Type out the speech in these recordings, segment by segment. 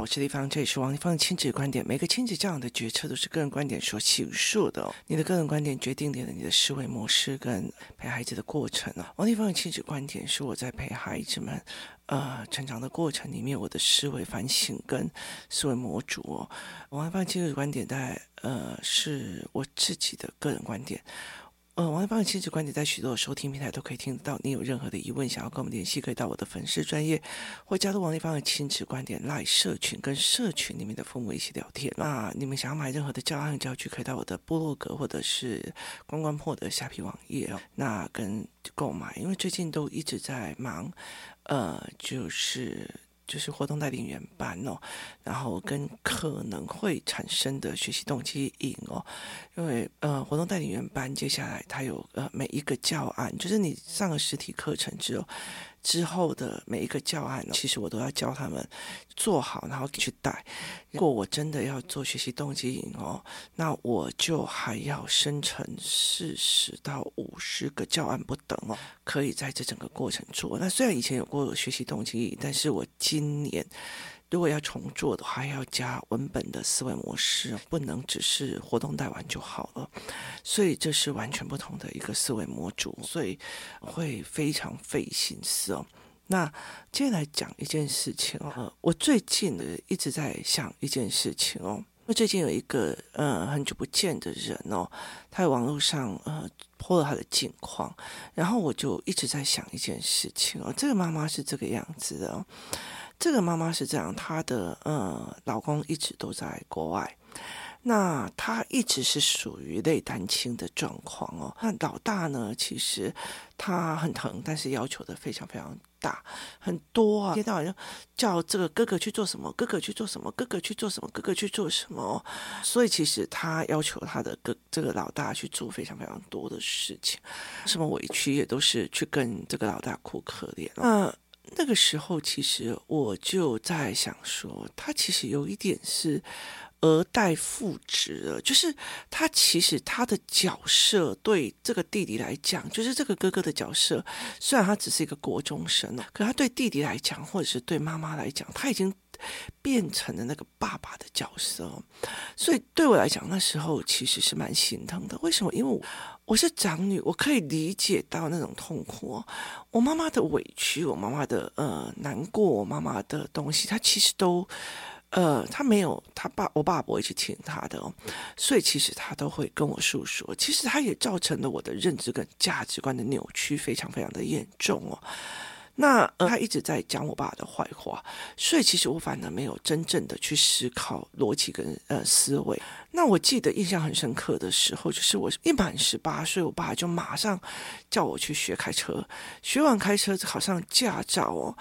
好，我是丽芳，这里是王丽芳的亲子观点。每个亲子教养的决策都是个人观点所形塑的哦。你的个人观点决定了你的思维模式跟陪孩子的过程哦。王丽芳的亲子观点是我在陪孩子们呃成长的过程里面，我的思维反省跟思维模组哦。王丽芳亲子观点在呃是我自己的个人观点。呃，王一芳的亲子观点在许多的收听平台都可以听得到。你有任何的疑问，想要跟我们联系，可以到我的粉丝专业，或加入王一芳的亲子观点 LINE 社群，跟社群里面的父母一起聊天。那你们想要买任何的教案教具，可以到我的部落格或者是关关破的虾皮网页哦。那跟购买，因为最近都一直在忙，呃，就是。就是活动带领员班哦，然后跟可能会产生的学习动机引哦，因为呃活动带领员班接下来它有呃每一个教案，就是你上了实体课程之后。之后的每一个教案呢，其实我都要教他们做好，然后去带。如果我真的要做学习动机营哦，那我就还要生成四十到五十个教案不等哦，可以在这整个过程做。那虽然以前有过学习动机营，但是我今年。如果要重做的话，要加文本的思维模式，不能只是活动带完就好了。所以这是完全不同的一个思维模组，所以会非常费心思哦。那接下来讲一件事情哦，我最近呢一直在想一件事情哦，那最近有一个呃很久不见的人哦，他在网络上呃 po 了他的近况，然后我就一直在想一件事情哦，这个妈妈是这个样子的。这个妈妈是这样，她的呃老公一直都在国外，那她一直是属于类单亲的状况哦。那老大呢，其实他很疼，但是要求的非常非常大，很多啊，接到晚就叫这个哥哥去做什么，哥哥去做什么，哥哥去做什么，哥哥去做什么。所以其实他要求他的哥这个老大去做非常非常多的事情，什么委屈也都是去跟这个老大哭可怜。嗯。那个时候，其实我就在想说，他其实有一点是儿代父职了，就是他其实他的角色对这个弟弟来讲，就是这个哥哥的角色，虽然他只是一个国中生了，可他对弟弟来讲，或者是对妈妈来讲，他已经。变成了那个爸爸的角色，所以对我来讲，那时候其实是蛮心疼的。为什么？因为我是长女，我可以理解到那种痛苦。我妈妈的委屈，我妈妈的呃难过，我妈妈的东西，她其实都呃，她没有，她爸，我爸不会去听她的哦。所以其实她都会跟我诉说。其实她也造成了我的认知跟价值观的扭曲，非常非常的严重哦。那呃，他一直在讲我爸的坏话，所以其实我反而没有真正的去思考逻辑跟呃思维。那我记得印象很深刻的时候，就是我一满十八岁，我爸就马上叫我去学开车，学完开车考上驾照哦，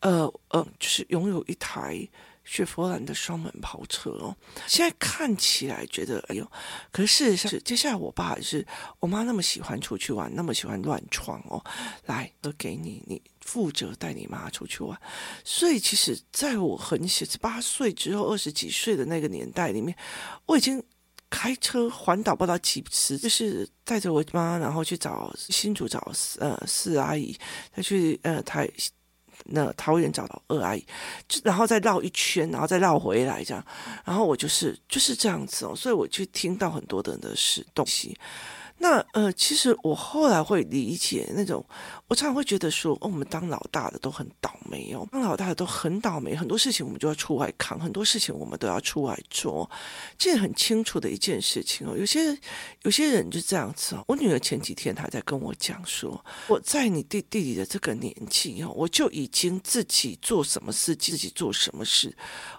呃呃，就是拥有一台。雪佛兰的双门跑车哦，现在看起来觉得哎呦，可是事实上，接下来我爸是我妈那么喜欢出去玩，那么喜欢乱闯哦，来都给你，你负责带你妈出去玩。所以其实在我很小十八岁之后二十几岁的那个年代里面，我已经开车环岛不到几次，就是带着我妈，然后去找新竹找呃四阿姨，再去呃台。那桃园找到二阿姨，就然后再绕一圈，然后再绕回来这样，然后我就是就是这样子哦，所以我就听到很多的人的事东西。那呃，其实我后来会理解那种，我常常会觉得说，哦，我们当老大的都很倒霉哦，当老大的都很倒霉，很多事情我们就要出外扛，很多事情我们都要出外做，这是很清楚的一件事情哦。有些有些人就这样子哦。我女儿前几天她在跟我讲说，我在你弟弟弟的这个年纪哦，我就已经自己做什么事，自己做什么事，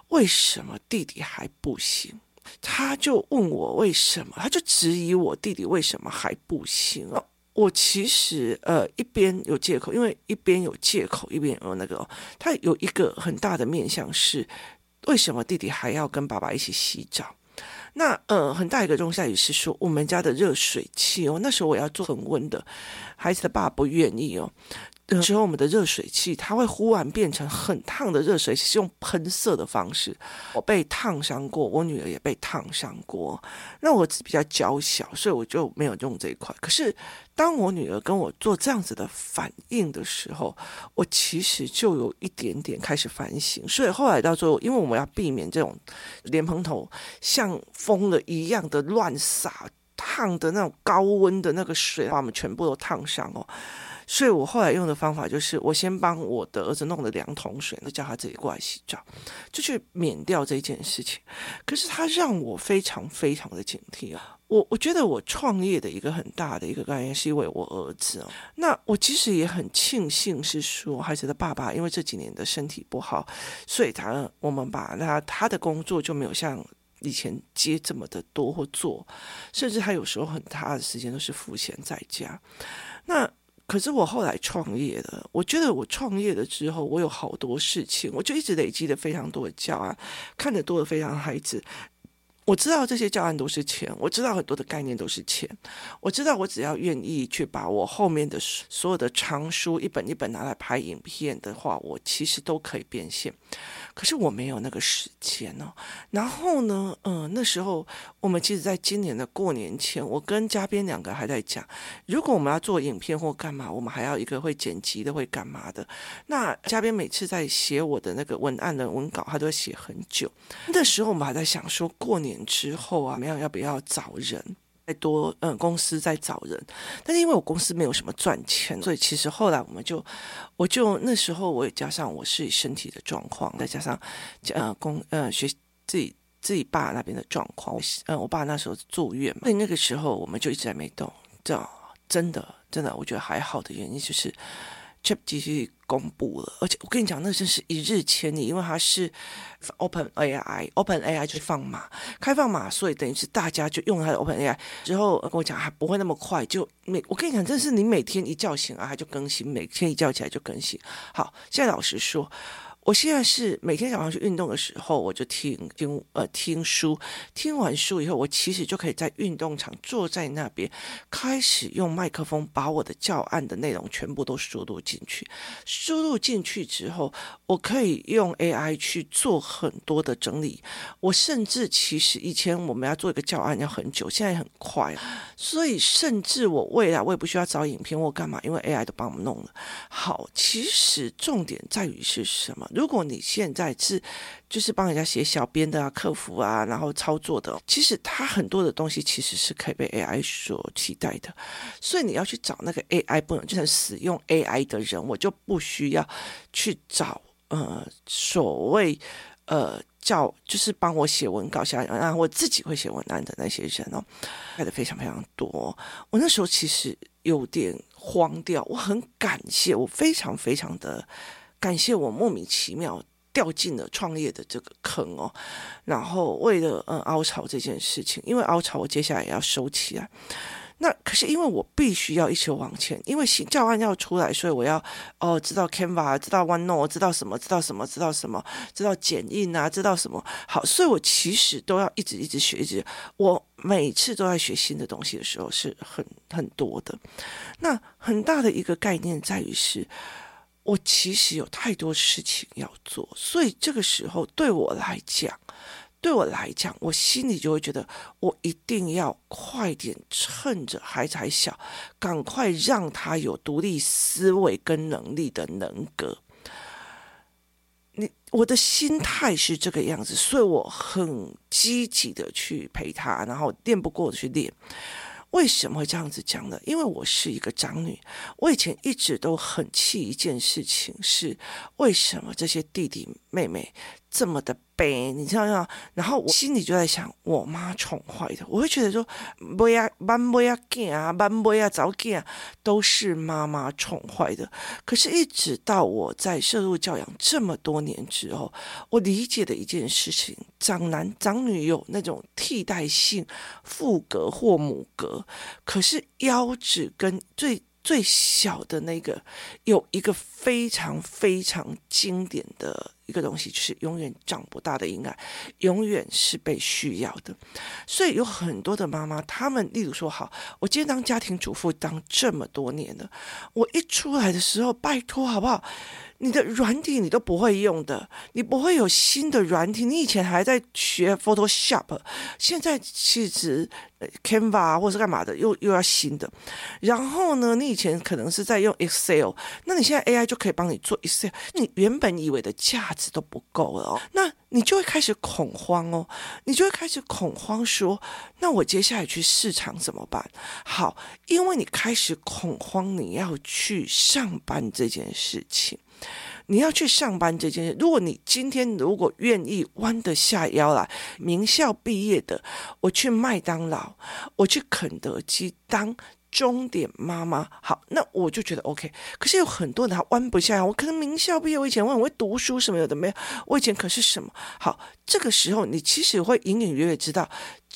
为什么弟弟还不行？他就问我为什么，他就质疑我弟弟为什么还不行哦。我其实呃一边有借口，因为一边有借口，一边有那个，他有一个很大的面向是为什么弟弟还要跟爸爸一起洗澡？那呃很大一个东西在于是说我们家的热水器哦，那时候我要做恒温的，孩子的爸不愿意哦。的时候，我们的热水器它会忽然变成很烫的热水器，是用喷射的方式。我被烫伤过，我女儿也被烫伤过。那我比较娇小，所以我就没有用这一块。可是当我女儿跟我做这样子的反应的时候，我其实就有一点点开始反省。所以后来到最后，因为我们要避免这种莲蓬头像疯了一样的乱洒烫的那种高温的那个水，把我们全部都烫伤哦。所以我后来用的方法就是，我先帮我的儿子弄了两桶水，就叫他自己过来洗澡，就去免掉这件事情。可是他让我非常非常的警惕啊！我我觉得我创业的一个很大的一个概念是因为我儿子哦。那我其实也很庆幸是说，孩子的爸爸因为这几年的身体不好，所以他我们把他他的工作就没有像以前接这么的多或做，甚至他有时候很大的时间都是赋闲在家。那可是我后来创业了，我觉得我创业了之后，我有好多事情，我就一直累积了非常多的教案，看得多的非常孩子。我知道这些教案都是钱，我知道很多的概念都是钱，我知道我只要愿意去把我后面的所有的长书一本一本拿来拍影片的话，我其实都可以变现。可是我没有那个时间哦。然后呢，嗯、呃，那时候我们其实在今年的过年前，我跟嘉宾两个还在讲，如果我们要做影片或干嘛，我们还要一个会剪辑的，会干嘛的。那嘉宾每次在写我的那个文案的文稿，他都会写很久。那时候我们还在想说，过年之后啊，没有要不要找人？再多，嗯，公司在找人，但是因为我公司没有什么赚钱，所以其实后来我们就，我就那时候我也加上我是身体的状况，再加上，呃，公，呃，学自己自己爸那边的状况，嗯，我爸那时候住院嘛，所以那个时候我们就一直在没动，这真的真的，我觉得还好的原因就是。ChatGPT 公布了，而且我跟你讲，那真是一日千里，因为它是 Open AI，Open AI 就是放码，开放码，所以等于是大家就用它的 Open AI 之后，跟我讲还不会那么快，就每我跟你讲，真是你每天一觉醒啊，它就更新，每天一觉起来就更新。好，现在老实说。我现在是每天早上去运动的时候，我就听听呃听书，听完书以后，我其实就可以在运动场坐在那边，开始用麦克风把我的教案的内容全部都输入进去。输入进去之后，我可以用 AI 去做很多的整理。我甚至其实以前我们要做一个教案要很久，现在很快，所以甚至我未来我也不需要找影片或干嘛，因为 AI 都帮我们弄了。好，其实重点在于是什么？如果你现在是就是帮人家写小编的啊、客服啊，然后操作的，其实他很多的东西其实是可以被 AI 所替代的。所以你要去找那个 AI 不能就是使用 AI 的人，我就不需要去找呃所谓呃叫就是帮我写文稿下来，然后我自己会写文案的那些人哦，来的非常非常多。我那时候其实有点慌掉，我很感谢，我非常非常的。感谢我莫名其妙掉进了创业的这个坑哦，然后为了嗯凹槽这件事情，因为凹槽我接下来也要收起来。那可是因为我必须要一直往前，因为新教案要出来，所以我要哦知道 Canva，知道 OneNote，知道什么，知道什么，知道什么，知道剪映啊，知道什么。好，所以我其实都要一直一直学，一直我每次都在学新的东西的时候是很很多的。那很大的一个概念在于是。我其实有太多事情要做，所以这个时候对我来讲，对我来讲，我心里就会觉得，我一定要快点趁着孩子还小，赶快让他有独立思维跟能力的能格。你我的心态是这个样子，所以我很积极的去陪他，然后练不过去练。为什么会这样子讲呢？因为我是一个长女，我以前一直都很气一件事情是，为什么这些弟弟妹妹这么的悲？你知道吗？然后我心里就在想，我妈宠坏的，我会觉得说，不要慢不要见啊，慢不要早见啊，都是妈妈宠坏的。可是，一直到我在摄入教养这么多年之后，我理解的一件事情，长男长女有那种替代性父格或母格，可是腰子跟最。最小的那个有一个非常非常经典的一个东西，就是永远长不大的婴儿，永远是被需要的。所以有很多的妈妈，他们例如说，好，我今天当家庭主妇当这么多年了，我一出来的时候，拜托好不好？你的软体你都不会用的，你不会有新的软体。你以前还在学 Photoshop，现在其实 Canva 或是干嘛的，又又要新的。然后呢，你以前可能是在用 Excel，那你现在 AI 就可以帮你做 Excel，你原本以为的价值都不够了哦，那你就会开始恐慌哦，你就会开始恐慌说，那我接下来去市场怎么办？好，因为你开始恐慌，你要去上班这件事情。你要去上班这件事，如果你今天如果愿意弯得下腰来，名校毕业的，我去麦当劳，我去肯德基当。钟点妈妈，好，那我就觉得 OK。可是有很多人他弯不下来，我可能名校毕业，我以前问我会读书什么有的没有，我以前可是什么好。这个时候你其实会隐隐约约知道，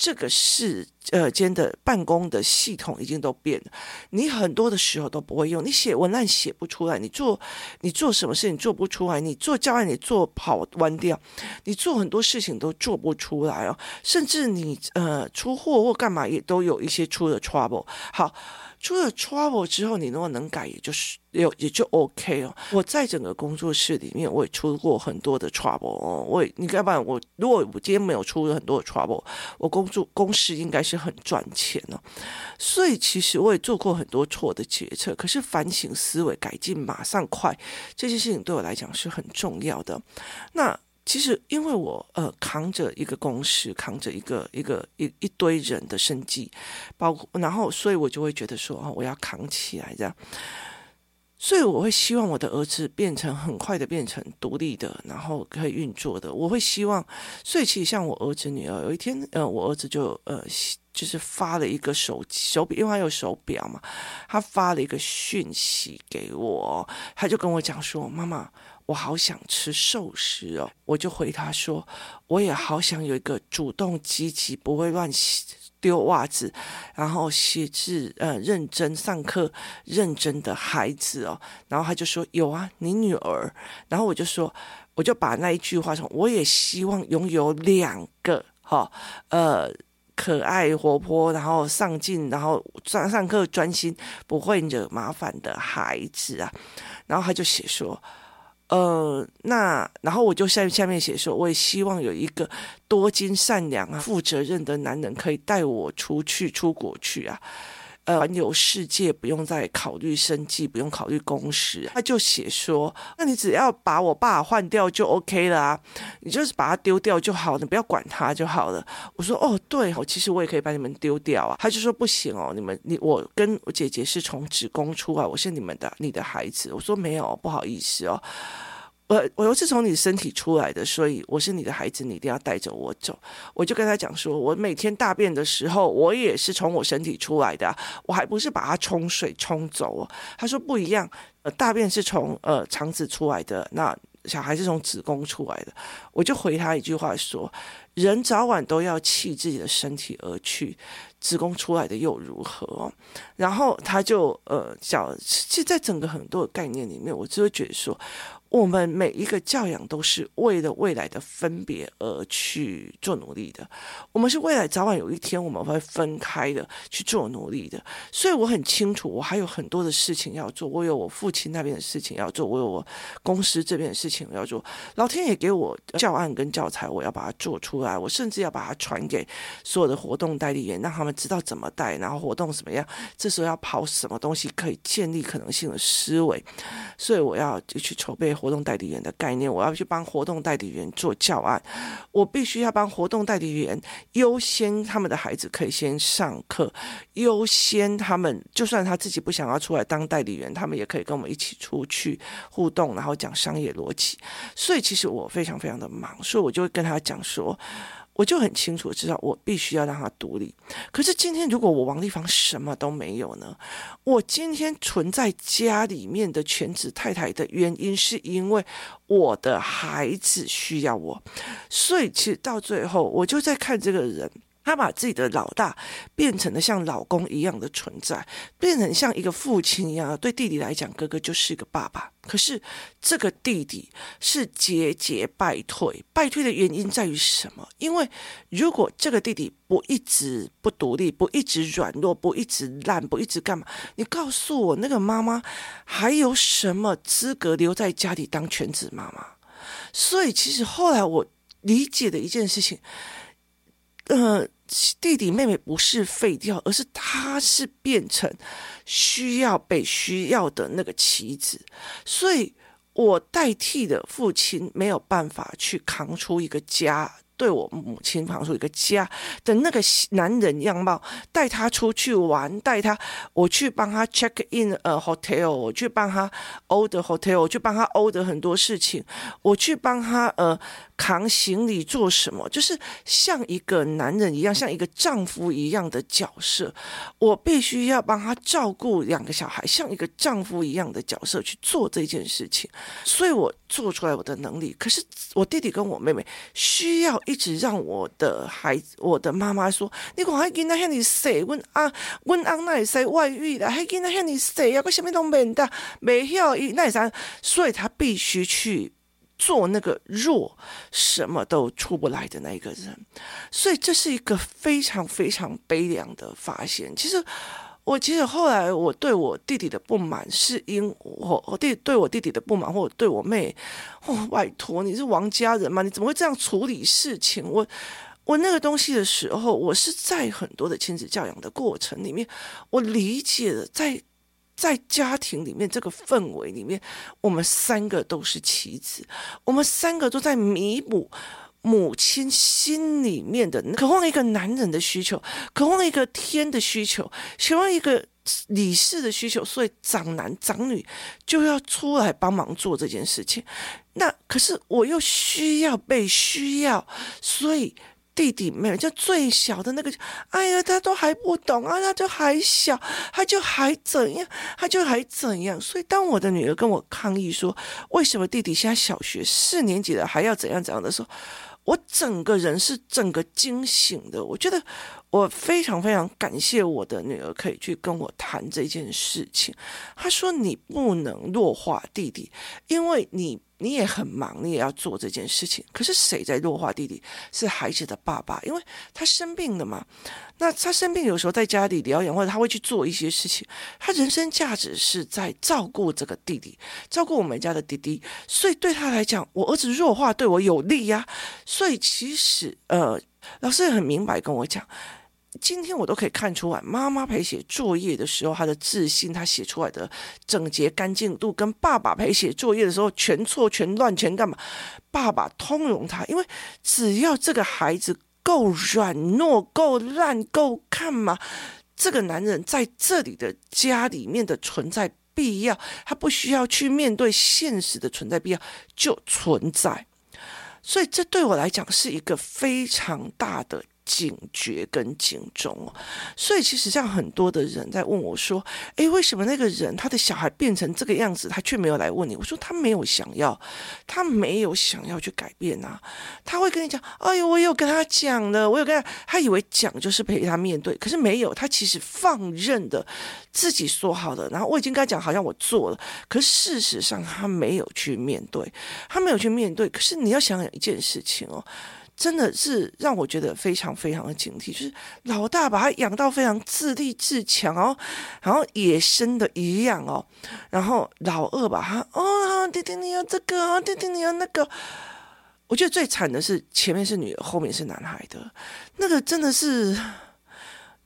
这个世呃间的办公的系统已经都变了。你很多的时候都不会用，你写文案写不出来，你做你做什么事情做不出来，你做教案你做跑弯掉，你做很多事情都做不出来哦。甚至你呃出货或干嘛也都有一些出了 trouble。好。出了 trouble 之后，你如果能改，也就是有也就 OK 哦。我在整个工作室里面，我也出过很多的 trouble 哦。我也，你要不然我如果我今天没有出很多的 trouble，我工作公司应该是很赚钱哦。所以其实我也做过很多错的决策，可是反省思维改进马上快，这些事情对我来讲是很重要的。那。其实，因为我呃扛着一个公司，扛着一个一个一一堆人的生计，包括然后，所以我就会觉得说哦，我要扛起来这样。所以我会希望我的儿子变成很快的变成独立的，然后可以运作的。我会希望，所以其实像我儿子女儿，有一天呃，我儿子就呃就是发了一个手手表，因为他有手表嘛，他发了一个讯息给我，他就跟我讲说，妈妈。我好想吃寿司哦，我就回他说，我也好想有一个主动积极、不会乱丢袜子，然后写字呃认真上课认真的孩子哦。然后他就说有啊，你女儿。然后我就说，我就把那一句话从，我也希望拥有两个哈、呃可爱活泼，然后上进，然后上上课专心，不会惹麻烦的孩子啊。然后他就写说。呃，那然后我就下下面写说，我也希望有一个多金、善良啊、负责任的男人可以带我出去出国去啊。环游世界不用再考虑生计，不用考虑工时。他就写说，那你只要把我爸换掉就 OK 了啊，你就是把他丢掉就好，你不要管他就好了。我说哦，对哦，其实我也可以把你们丢掉啊。他就说不行哦，你们你我跟我姐姐是从子宫出来，我是你们的你的孩子。我说没有，不好意思哦。我我又是从你身体出来的，所以我是你的孩子，你一定要带着我走。我就跟他讲说，我每天大便的时候，我也是从我身体出来的，我还不是把它冲水冲走。他说不一样，呃，大便是从呃肠子出来的，那小孩是从子宫出来的。我就回他一句话说，人早晚都要弃自己的身体而去，子宫出来的又如何？然后他就呃讲，其实在整个很多的概念里面，我就会觉得说。我们每一个教养都是为了未来的分别而去做努力的。我们是未来早晚有一天我们会分开的去做努力的。所以我很清楚，我还有很多的事情要做。我有我父亲那边的事情要做，我有我公司这边的事情要做。老天爷给我教案跟教材，我要把它做出来。我甚至要把它传给所有的活动代理员，让他们知道怎么带，然后活动怎么样。这时候要跑什么东西可以建立可能性的思维。所以我要去筹备。活动代理员的概念，我要去帮活动代理员做教案，我必须要帮活动代理员优先他们的孩子可以先上课，优先他们就算他自己不想要出来当代理员，他们也可以跟我们一起出去互动，然后讲商业逻辑。所以其实我非常非常的忙，所以我就会跟他讲说。我就很清楚知道，我必须要让他独立。可是今天，如果我王立芳什么都没有呢？我今天存在家里面的全职太太的原因，是因为我的孩子需要我。所以，其实到最后，我就在看这个人。他把自己的老大变成了像老公一样的存在，变成像一个父亲一样。对弟弟来讲，哥哥就是一个爸爸。可是这个弟弟是节节败退，败退的原因在于什么？因为如果这个弟弟不一直不独立，不一直软弱，不一直烂，不一直干嘛？你告诉我，那个妈妈还有什么资格留在家里当全职妈妈？所以，其实后来我理解的一件事情。呃，弟弟妹妹不是废掉，而是他是变成需要被需要的那个棋子，所以我代替的父亲没有办法去扛出一个家。对我母亲旁说一个家的那个男人样貌，带他出去玩，带他，我去帮他 check in 呃 hotel，我去帮他 order hotel，我去帮他 order 很多事情，我去帮他呃扛行李做什么，就是像一个男人一样，像一个丈夫一样的角色，我必须要帮他照顾两个小孩，像一个丈夫一样的角色去做这件事情，所以我做出来我的能力。可是我弟弟跟我妹妹需要。一直让我的孩子，我的妈妈说：“你看还囡仔向你说，问啊问啊那里说外遇了，还囡仔向你说，要个什么都没的，没有一那啥，所以他必须去做那个弱，什么都出不来的那个人。所以这是一个非常非常悲凉的发现。其实。”我其实后来我对我弟弟的不满，是因我我弟对我弟弟的不满，或者对我妹，哦，拜托你是王家人吗？你怎么会这样处理事情？我我那个东西的时候，我是在很多的亲子教养的过程里面，我理解了在在家庭里面这个氛围里面，我们三个都是棋子，我们三个都在弥补。母亲心里面的渴望一个男人的需求，渴望一个天的需求，渴望一个理事的需求，所以长男长女就要出来帮忙做这件事情。那可是我又需要被需要，所以弟弟妹妹就最小的那个，哎呀，他都还不懂啊，他就还小，他就还怎样，他就还怎样。所以当我的女儿跟我抗议说，为什么弟弟现在小学四年级了还要怎样怎样的时候，我整个人是整个惊醒的，我觉得我非常非常感谢我的女儿可以去跟我谈这件事情。她说：“你不能弱化弟弟，因为你。”你也很忙，你也要做这件事情。可是谁在弱化弟弟？是孩子的爸爸，因为他生病了嘛。那他生病，有时候在家里疗养，或者他会去做一些事情。他人生价值是在照顾这个弟弟，照顾我们家的弟弟。所以对他来讲，我儿子弱化对我有利呀。所以其实，呃，老师也很明白跟我讲。今天我都可以看出来，妈妈陪写作业的时候，她的自信，她写出来的整洁干净度，跟爸爸陪写作业的时候全错、全乱、全干嘛？爸爸通融他，因为只要这个孩子够软弱、够烂、够干嘛，这个男人在这里的家里面的存在必要，他不需要去面对现实的存在必要就存在。所以这对我来讲是一个非常大的。警觉跟警钟哦，所以其实像很多的人在问我说：“诶，为什么那个人他的小孩变成这个样子，他却没有来问你？”我说：“他没有想要，他没有想要去改变啊。他会跟你讲：‘哎呦，我有跟他讲了，我有跟他，他以为讲就是陪他面对，可是没有，他其实放任的自己说好的，然后我已经跟他讲，好像我做了，可是事实上他没有去面对，他没有去面对。可是你要想想一件事情哦。”真的是让我觉得非常非常的警惕，就是老大把他养到非常自立自强哦，然后野生的一样哦，然后老二把他哦，弟弟你要这个，弟弟你要那个，我觉得最惨的是前面是女儿，后面是男孩的，那个真的是。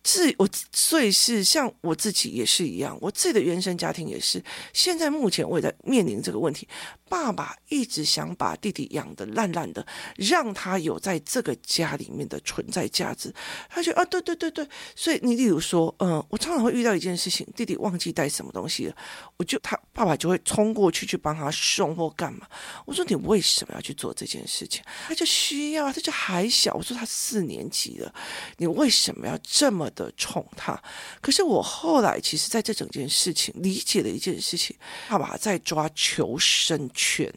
是我，所以是像我自己也是一样，我自己的原生家庭也是。现在目前我也在面临这个问题，爸爸一直想把弟弟养得烂烂的，让他有在这个家里面的存在价值。他就啊，对对对对，所以你例如说，嗯，我常常会遇到一件事情，弟弟忘记带什么东西了，我就他爸爸就会冲过去去帮他送或干嘛。我说你为什么要去做这件事情？他就需要，他就还小。我说他四年级了，你为什么要这么？的宠他。可是我后来其实在这整件事情理解了一件事情，爸爸在抓求生权，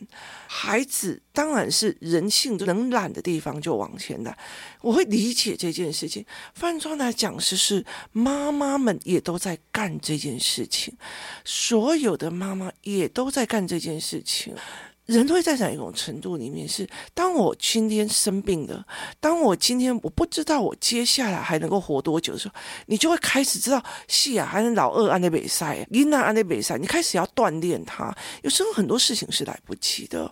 孩子当然是人性能懒的地方就往前的，我会理解这件事情。翻转来讲，是是妈妈们也都在干这件事情，所有的妈妈也都在干这件事情。人会在哪一种程度里面是？当我今天生病了，当我今天我不知道我接下来还能够活多久的时候，你就会开始知道，是啊，还是老二安内比赛，囡仔安内比赛，你开始要锻炼他。有时候很多事情是来不及的，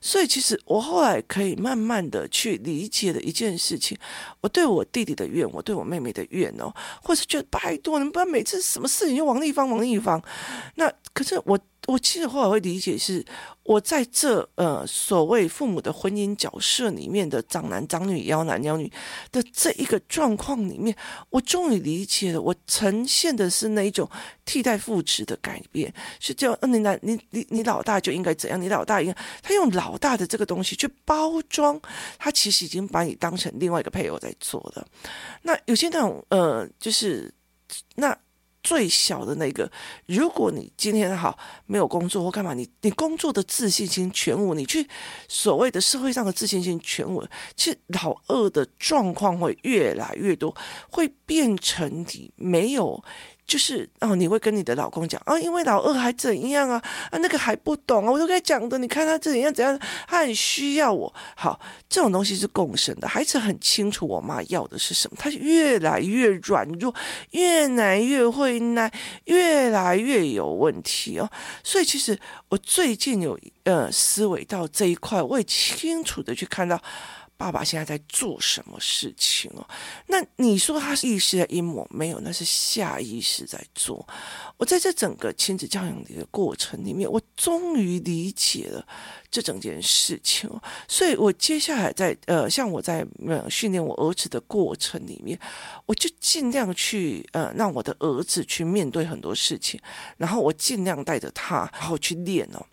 所以其实我后来可以慢慢的去理解的一件事情，我对我弟弟的怨，我对我妹妹的怨哦，或是觉得拜托你不要每次什么事情就往那一方往那方，那可是我。我其实后来会理解是，我在这呃所谓父母的婚姻角色里面的长男长女、妖男妖女的这一个状况里面，我终于理解了，我呈现的是那一种替代父职的改变，是叫嗯，你男你你你老大就应该怎样，你老大应该他用老大的这个东西去包装，他其实已经把你当成另外一个配偶在做了。那有些那种呃，就是那。最小的那个，如果你今天好没有工作或干嘛，你你工作的自信心全无，你去所谓的社会上的自信心全无，其实老二的状况会越来越多，会变成你没有。就是哦，你会跟你的老公讲啊，因为老二还怎样啊啊，那个还不懂啊，我都该讲的。你看他怎样怎样，他很需要我。好，这种东西是共生的，孩子很清楚我妈要的是什么，他越来越软弱，越来越会耐，越来越有问题哦。所以其实我最近有呃思维到这一块，我也清楚的去看到。爸爸现在在做什么事情哦？那你说他是意识的阴谋？没有，那是下意识在做。我在这整个亲子教养的一个过程里面，我终于理解了这整件事情哦。所以我接下来在呃，像我在呃训练我儿子的过程里面，我就尽量去呃让我的儿子去面对很多事情，然后我尽量带着他，然后去练哦。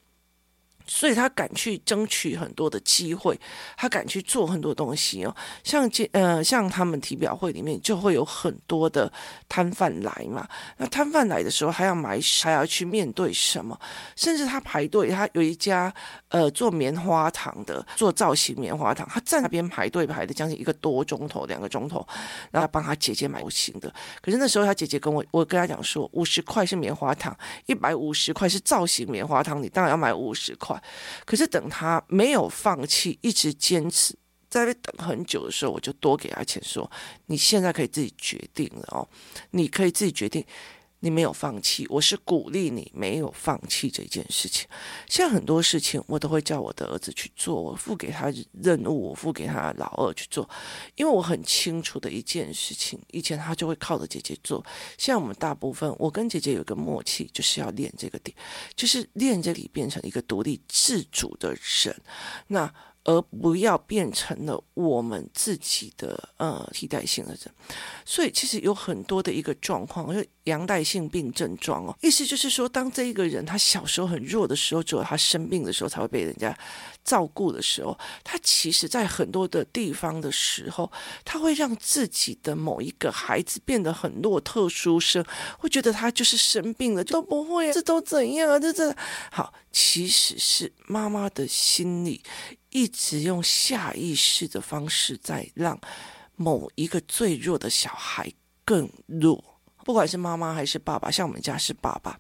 所以他敢去争取很多的机会，他敢去做很多东西哦。像这呃，像他们体表会里面就会有很多的摊贩来嘛。那摊贩来的时候还要买，还要去面对什么？甚至他排队，他有一家呃做棉花糖的，做造型棉花糖，他在那边排队排了将近一个多钟头，两个钟头，然后帮他姐姐买造型的。可是那时候他姐姐跟我，我跟他讲说，五十块是棉花糖，一百五十块是造型棉花糖，你当然要买五十块。可是等他没有放弃，一直坚持，在等很久的时候，我就多给他钱，说：“你现在可以自己决定了哦，你可以自己决定。”你没有放弃，我是鼓励你没有放弃这件事情。像很多事情，我都会叫我的儿子去做，我付给他任务，我付给他老二去做，因为我很清楚的一件事情，以前他就会靠着姐姐做。像我们大部分，我跟姐姐有个默契，就是要练这个点，就是练这里变成一个独立自主的人。那。而不要变成了我们自己的呃替代性的人，所以其实有很多的一个状况，就阳代性病症状哦，意思就是说，当这一个人他小时候很弱的时候，只有他生病的时候才会被人家照顾的时候，他其实在很多的地方的时候，他会让自己的某一个孩子变得很弱、特殊生，会觉得他就是生病了，都不会，这都怎样啊？这这好，其实是妈妈的心里。一直用下意识的方式在让某一个最弱的小孩更弱，不管是妈妈还是爸爸，像我们家是爸爸，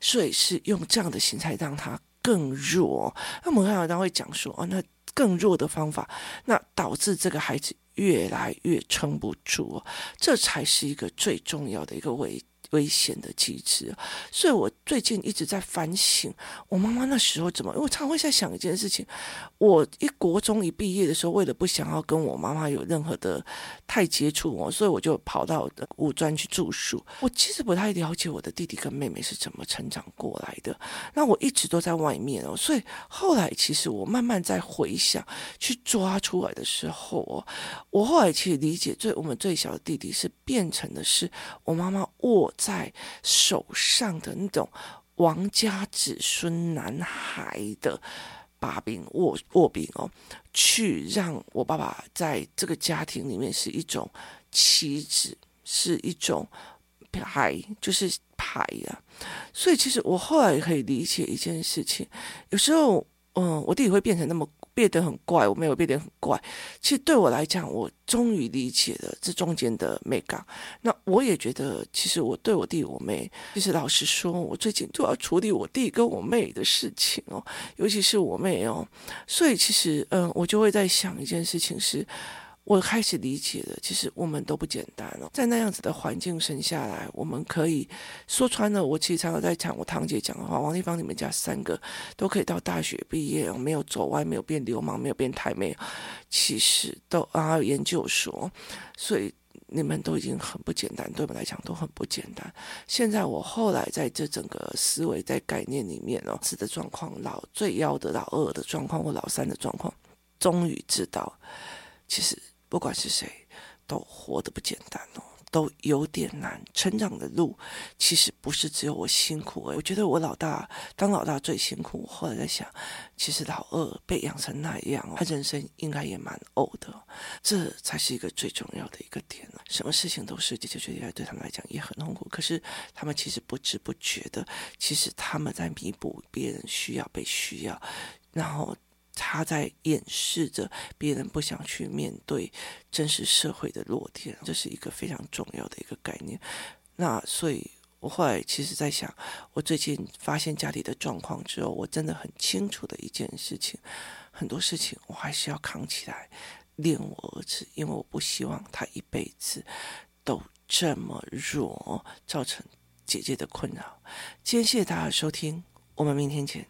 所以是用这样的心态让他更弱。那我们看到他会讲说，哦，那更弱的方法，那导致这个孩子越来越撑不住，这才是一个最重要的一个危危险的机制，所以我最近一直在反省，我妈妈那时候怎么？因为我常会在想一件事情，我一国中一毕业的时候，为了不想要跟我妈妈有任何的太接触哦，所以我就跑到五专去住宿。我其实不太了解我的弟弟跟妹妹是怎么成长过来的，那我一直都在外面哦，所以后来其实我慢慢在回想去抓出来的时候哦，我后来其实理解最我们最小的弟弟是变成的是我妈妈握在手上的那种王家子孙男孩的把柄握握柄哦，去让我爸爸在这个家庭里面是一种棋子，是一种牌，就是牌呀、啊。所以其实我后来也可以理解一件事情，有时候，嗯，我弟弟会变成那么。变得很怪，我没有变得很怪。其实对我来讲，我终于理解了这中间的美感。那我也觉得，其实我对我弟我妹，其实老实说，我最近都要处理我弟跟我妹的事情哦，尤其是我妹哦。所以其实，嗯，我就会在想一件事情是。我开始理解了，其实我们都不简单哦，在那样子的环境生下来，我们可以说穿了。我其实常常在讲我堂姐讲的话，王丽芳，你们家三个都可以到大学毕业哦，没有走歪，没有变流氓，没有变太妹，其实都啊研究所，所以你们都已经很不简单，对我们来讲都很不简单。现在我后来在这整个思维在概念里面哦，子的状况，老最幺的老二的状况或老三的状况，终于知道，其实。不管是谁，都活得不简单哦，都有点难。成长的路其实不是只有我辛苦诶，我觉得我老大当老大最辛苦。我后来在想，其实老二被养成那样，他人生应该也蛮呕的。这才是一个最重要的一个点。什么事情都是姐姐决定来，对他们来讲也很痛苦。可是他们其实不知不觉的，其实他们在弥补别人需要被需要，然后。他在掩饰着别人不想去面对真实社会的弱点，这是一个非常重要的一个概念。那所以，我后来其实在想，我最近发现家里的状况之后，我真的很清楚的一件事情，很多事情我还是要扛起来练我儿子，因为我不希望他一辈子都这么弱，造成姐姐的困扰。今天谢谢大家的收听，我们明天见。